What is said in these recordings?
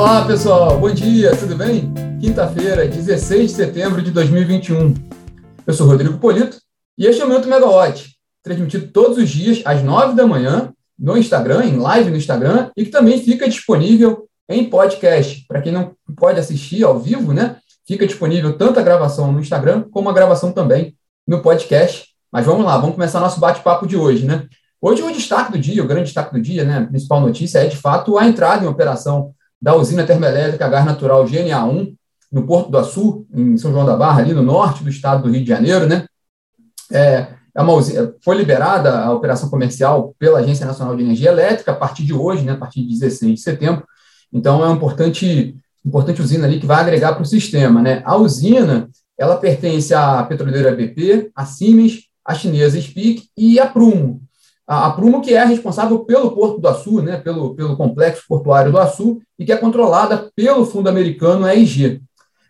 Olá, pessoal. Bom dia, tudo bem? Quinta-feira, 16 de setembro de 2021. Eu sou Rodrigo Polito e este é o Minuto Megawatt, transmitido todos os dias às 9 da manhã no Instagram, em live no Instagram, e que também fica disponível em podcast. Para quem não pode assistir ao vivo, né? Fica disponível tanto a gravação no Instagram como a gravação também no podcast. Mas vamos lá, vamos começar nosso bate-papo de hoje, né? Hoje o destaque do dia, o grande destaque do dia, né, a principal notícia é de fato a entrada em operação da usina termoelétrica gás natural GNA1 no Porto do Açu, em São João da Barra, ali no norte do estado do Rio de Janeiro, né? É, é usina, foi liberada a operação comercial pela Agência Nacional de Energia Elétrica a partir de hoje, né, a partir de 16 de setembro. Então é uma importante, importante usina ali que vai agregar para o sistema, né? A usina, ela pertence à petroleira BP, à Siemens, à chinesa SPIC e à Prumo a, Prumo, que é responsável pelo Porto do Açu, né, pelo, pelo complexo portuário do Açu, e que é controlada pelo fundo americano EIG.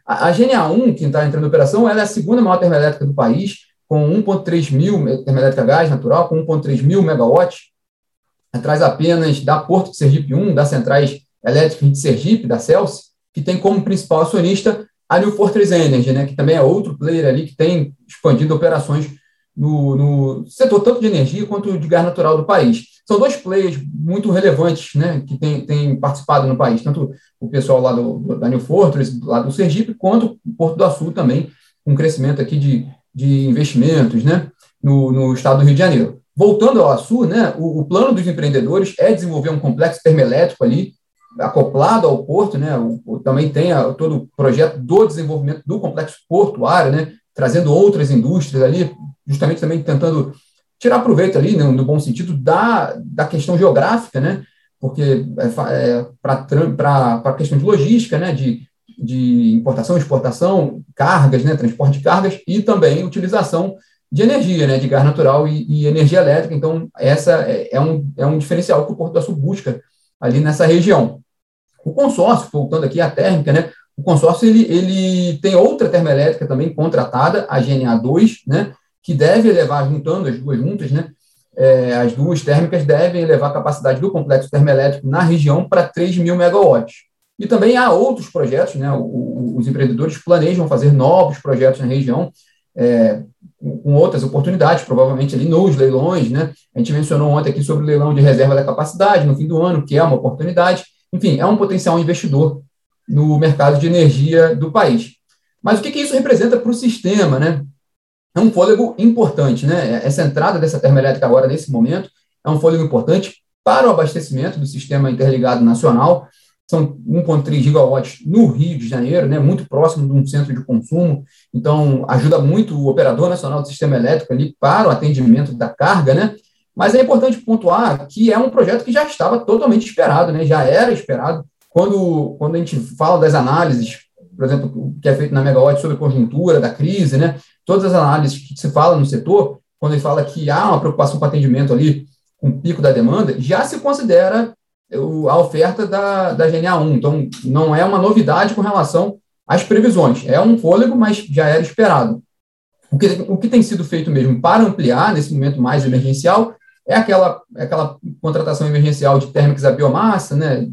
A, a GNA1, que está entrando em operação, ela é a segunda maior termoelétrica do país, com 1,3 mil, termoelétrica gás natural, com 1,3 mil megawatts, atrás apenas da Porto de Sergipe 1, das centrais elétricas de Sergipe, da Celso, que tem como principal acionista a New Fortress Energy, né, que também é outro player ali que tem expandido operações no, no, setor tanto de energia quanto de gás natural do país. São dois players muito relevantes né, que têm, participado no país, tanto o pessoal lá do, do, da New Fortress, lá do Sergipe, quanto o Porto do Açu também, com um crescimento aqui de, de investimentos né, no, no estado do Rio de Janeiro. Voltando ao Açu, né, o, o plano dos empreendedores é desenvolver um complexo termoelétrico ali, acoplado ao porto, né, o, o, também tem a, todo o projeto do desenvolvimento do complexo portuário, né, trazendo outras indústrias ali, justamente também tentando tirar proveito ali, né, no bom sentido, da, da questão geográfica, né, porque é, é, para a questão de logística, né, de, de importação, exportação, cargas, né, transporte de cargas e também utilização de energia, né, de gás natural e, e energia elétrica. Então, essa é, é, um, é um diferencial que o Porto do Açu busca ali nessa região. O consórcio, voltando aqui à térmica, né, o consórcio ele, ele tem outra termoelétrica também contratada, a GNA2, né, que deve elevar, juntando as duas juntas, né, é, as duas térmicas devem elevar a capacidade do complexo termoelétrico na região para 3 mil megawatts. E também há outros projetos, né, os empreendedores planejam fazer novos projetos na região, é, com outras oportunidades, provavelmente ali nos leilões, né? A gente mencionou ontem aqui sobre o leilão de reserva da capacidade no fim do ano, que é uma oportunidade. Enfim, é um potencial investidor no mercado de energia do país. Mas o que, que isso representa para o sistema, né? É um fôlego importante, né? Essa entrada dessa termoelétrica agora, nesse momento, é um fôlego importante para o abastecimento do sistema interligado nacional. São 1,3 gigawatts no Rio de Janeiro, né, muito próximo de um centro de consumo, então ajuda muito o operador nacional do sistema elétrico ali para o atendimento da carga, né? Mas é importante pontuar que é um projeto que já estava totalmente esperado, né? Já era esperado. Quando, quando a gente fala das análises, por exemplo, que é feito na Megawatt sobre a conjuntura da crise, né? Todas as análises que se fala no setor, quando ele fala que há uma preocupação com atendimento ali, com o pico da demanda, já se considera a oferta da, da GNA1. Então, não é uma novidade com relação às previsões. É um fôlego, mas já era esperado. O que, o que tem sido feito mesmo para ampliar, nesse momento mais emergencial, é aquela, é aquela contratação emergencial de térmicas à biomassa, né,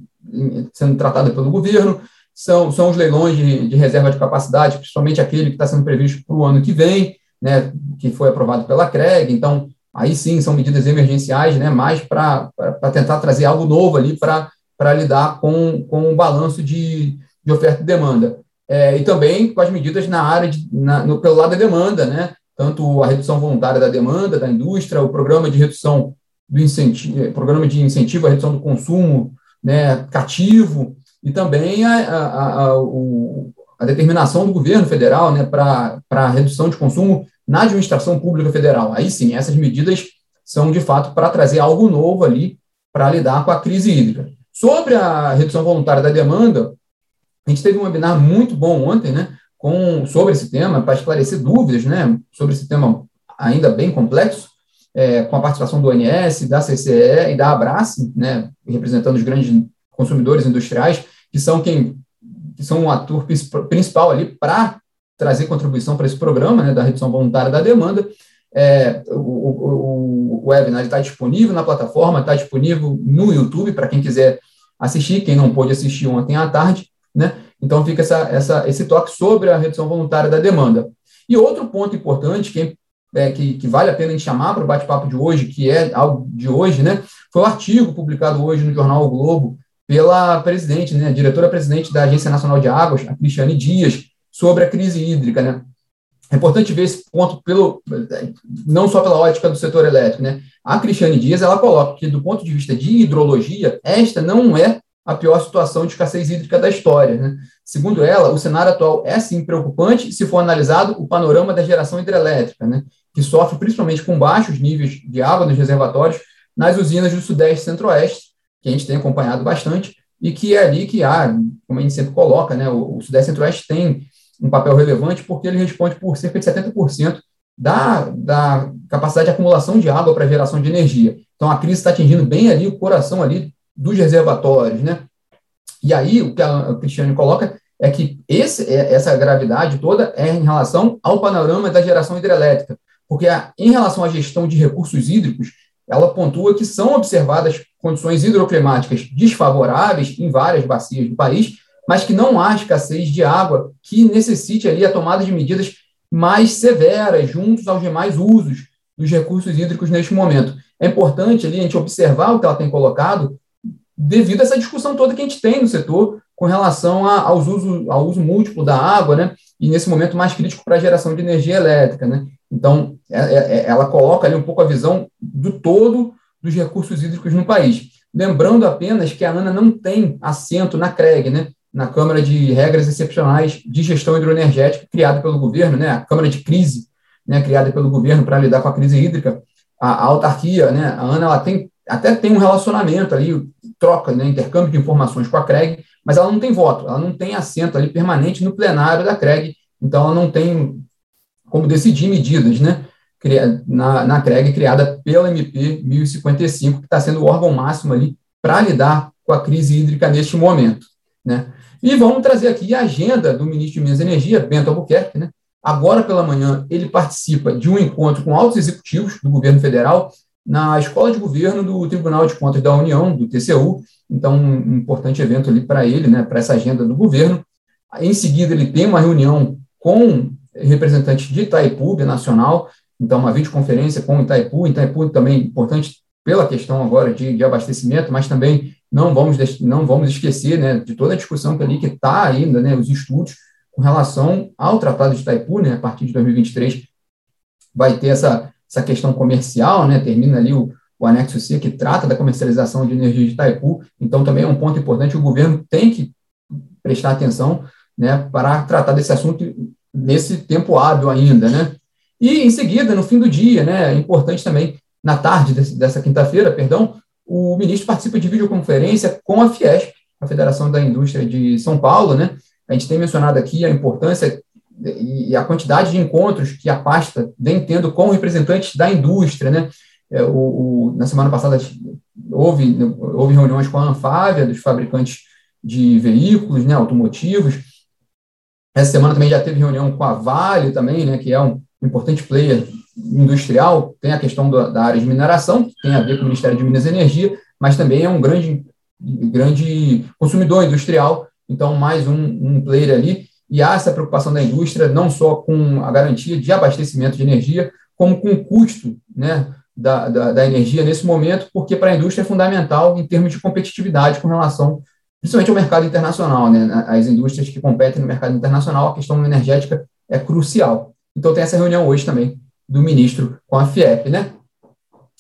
sendo tratada pelo governo, são, são os leilões de, de reserva de capacidade, principalmente aquele que está sendo previsto para o ano que vem, né, que foi aprovado pela CREG. Então, aí sim, são medidas emergenciais, né, mais para tentar trazer algo novo ali para lidar com, com o balanço de, de oferta e demanda. É, e também com as medidas na área, de, na, no, pelo lado da demanda, né, tanto a redução voluntária da demanda da indústria, o programa de redução do incentivo, programa de incentivo à redução do consumo né, cativo, e também a, a, a, o, a determinação do governo federal né, para a redução de consumo na administração pública federal. Aí sim, essas medidas são de fato para trazer algo novo ali para lidar com a crise hídrica. Sobre a redução voluntária da demanda, a gente teve um webinar muito bom ontem, né, com, sobre esse tema, para esclarecer dúvidas, né, sobre esse tema ainda bem complexo, é, com a participação do ONS, da CCE e da Abrace, né, representando os grandes consumidores industriais, que são quem que são o ator principal ali para trazer contribuição para esse programa né, da redução voluntária da demanda. É, o, o, o webinar está disponível na plataforma, está disponível no YouTube para quem quiser assistir, quem não pôde assistir ontem à tarde, né? Então fica essa, essa, esse toque sobre a redução voluntária da demanda. E outro ponto importante que, é, que, que vale a pena a gente chamar para o bate-papo de hoje, que é algo de hoje, né? Foi o um artigo publicado hoje no jornal o Globo pela presidente, né, diretora-presidente da Agência Nacional de Águas, a Cristiane Dias, sobre a crise hídrica, né? É importante ver esse ponto pelo não só pela ótica do setor elétrico, né? A Cristiane Dias ela coloca que do ponto de vista de hidrologia, esta não é a pior situação de escassez hídrica da história. Né? Segundo ela, o cenário atual é sim preocupante se for analisado o panorama da geração hidrelétrica, né? que sofre principalmente com baixos níveis de água nos reservatórios nas usinas do Sudeste e Centro-Oeste, que a gente tem acompanhado bastante, e que é ali que há, como a gente sempre coloca, né? o, o Sudeste Centro-Oeste tem um papel relevante porque ele responde por cerca de 70% da, da capacidade de acumulação de água para geração de energia. Então, a crise está atingindo bem ali o coração ali dos reservatórios, né? E aí, o que a Cristiane coloca é que esse, é, essa gravidade toda é em relação ao panorama da geração hidrelétrica, porque a, em relação à gestão de recursos hídricos, ela pontua que são observadas condições hidroclimáticas desfavoráveis em várias bacias do país, mas que não há escassez de água que necessite ali a tomada de medidas mais severas juntos aos demais usos dos recursos hídricos neste momento. É importante ali a gente observar o que ela tem colocado devido a essa discussão toda que a gente tem no setor com relação a, aos uso, ao uso múltiplo da água, né? E nesse momento mais crítico para a geração de energia elétrica, né? Então, é, é, é, ela coloca ali um pouco a visão do todo dos recursos hídricos no país. Lembrando apenas que a ANA não tem assento na CREG, né? na Câmara de Regras Excepcionais de Gestão Hidroenergética, criada pelo governo, né, a Câmara de Crise, né, criada pelo governo para lidar com a crise hídrica, a, a, autarquia, né, a ANA, ela tem, até tem um relacionamento ali, troca, né, intercâmbio de informações com a CREG, mas ela não tem voto, ela não tem assento ali permanente no plenário da CREG, então ela não tem como decidir medidas, né, na, na CREG, criada pela MP 1055, que está sendo o órgão máximo ali para lidar com a crise hídrica neste momento. Né? E vamos trazer aqui a agenda do ministro de Minas e Energia, Bento Albuquerque. Né? Agora pela manhã, ele participa de um encontro com altos executivos do governo federal na Escola de Governo do Tribunal de Contas da União, do TCU. Então, um importante evento ali para ele, né, para essa agenda do governo. Em seguida, ele tem uma reunião com representantes de Itaipu, nacional, então uma videoconferência com Itaipu. Itaipu também importante pela questão agora de, de abastecimento, mas também não vamos, não vamos esquecer né, de toda a discussão que ali que está ainda, né, os estudos com relação ao Tratado de Itaipu, né, a partir de 2023 vai ter essa, essa questão comercial, né, termina ali o, o anexo C, que trata da comercialização de energia de Itaipu, então também é um ponto importante, o governo tem que prestar atenção né, para tratar desse assunto nesse tempo hábil ainda, né. E, em seguida, no fim do dia, né, é importante também, na tarde desse, dessa quinta-feira, perdão, o ministro participa de videoconferência com a Fiesp, a Federação da Indústria de São Paulo, né? A gente tem mencionado aqui a importância e a quantidade de encontros que a pasta vem tendo com representantes da indústria, né? É, o, o, na semana passada houve, houve reuniões com a Anfávia, dos fabricantes de veículos né, automotivos. Essa semana também já teve reunião com a Vale também, né, que é um importante player industrial, tem a questão da, da, área de mineração, que tem a ver com o Ministério de Minas e Energia, mas também é um grande, grande consumidor industrial, então mais um, um player ali, e há essa preocupação da indústria, não só com a garantia de abastecimento de energia, como com o custo né, da, da, da energia nesse momento, porque para a indústria é fundamental em termos de competitividade com relação, principalmente ao mercado internacional. Né? As indústrias que competem no mercado internacional, a questão energética é crucial. Então tem essa reunião hoje também do ministro com a FIEP, né?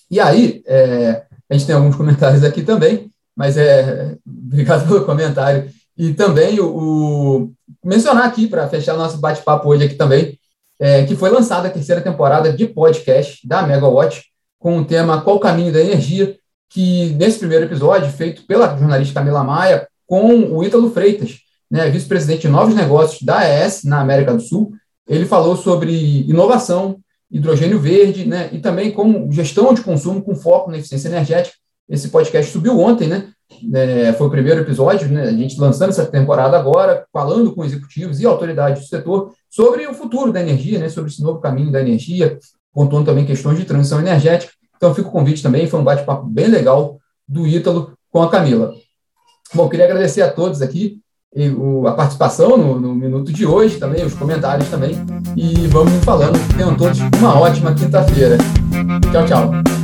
E aí, é, a gente tem alguns comentários aqui também, mas é obrigado pelo comentário. E também o, o mencionar aqui para fechar o nosso bate-papo hoje aqui também, é, que foi lançada a terceira temporada de podcast da Megawatt com o tema Qual o caminho da energia, que nesse primeiro episódio, feito pela jornalista Camila Maia, com o Ítalo Freitas, né, vice-presidente de novos negócios da AES na América do Sul, ele falou sobre inovação, hidrogênio verde, né? E também como gestão de consumo com foco na eficiência energética. Esse podcast subiu ontem, né? É, foi o primeiro episódio, né? A gente lançando essa temporada agora, falando com executivos e autoridades do setor sobre o futuro da energia, né? Sobre esse novo caminho da energia, pontuando também questões de transição energética. Então, fica o convite também, foi um bate-papo bem legal do Ítalo com a Camila. Bom, queria agradecer a todos aqui a participação no, no, minuto de hoje também, os comentários também. E vamos falando. Tenham todos uma ótima quinta-feira. Tchau, tchau.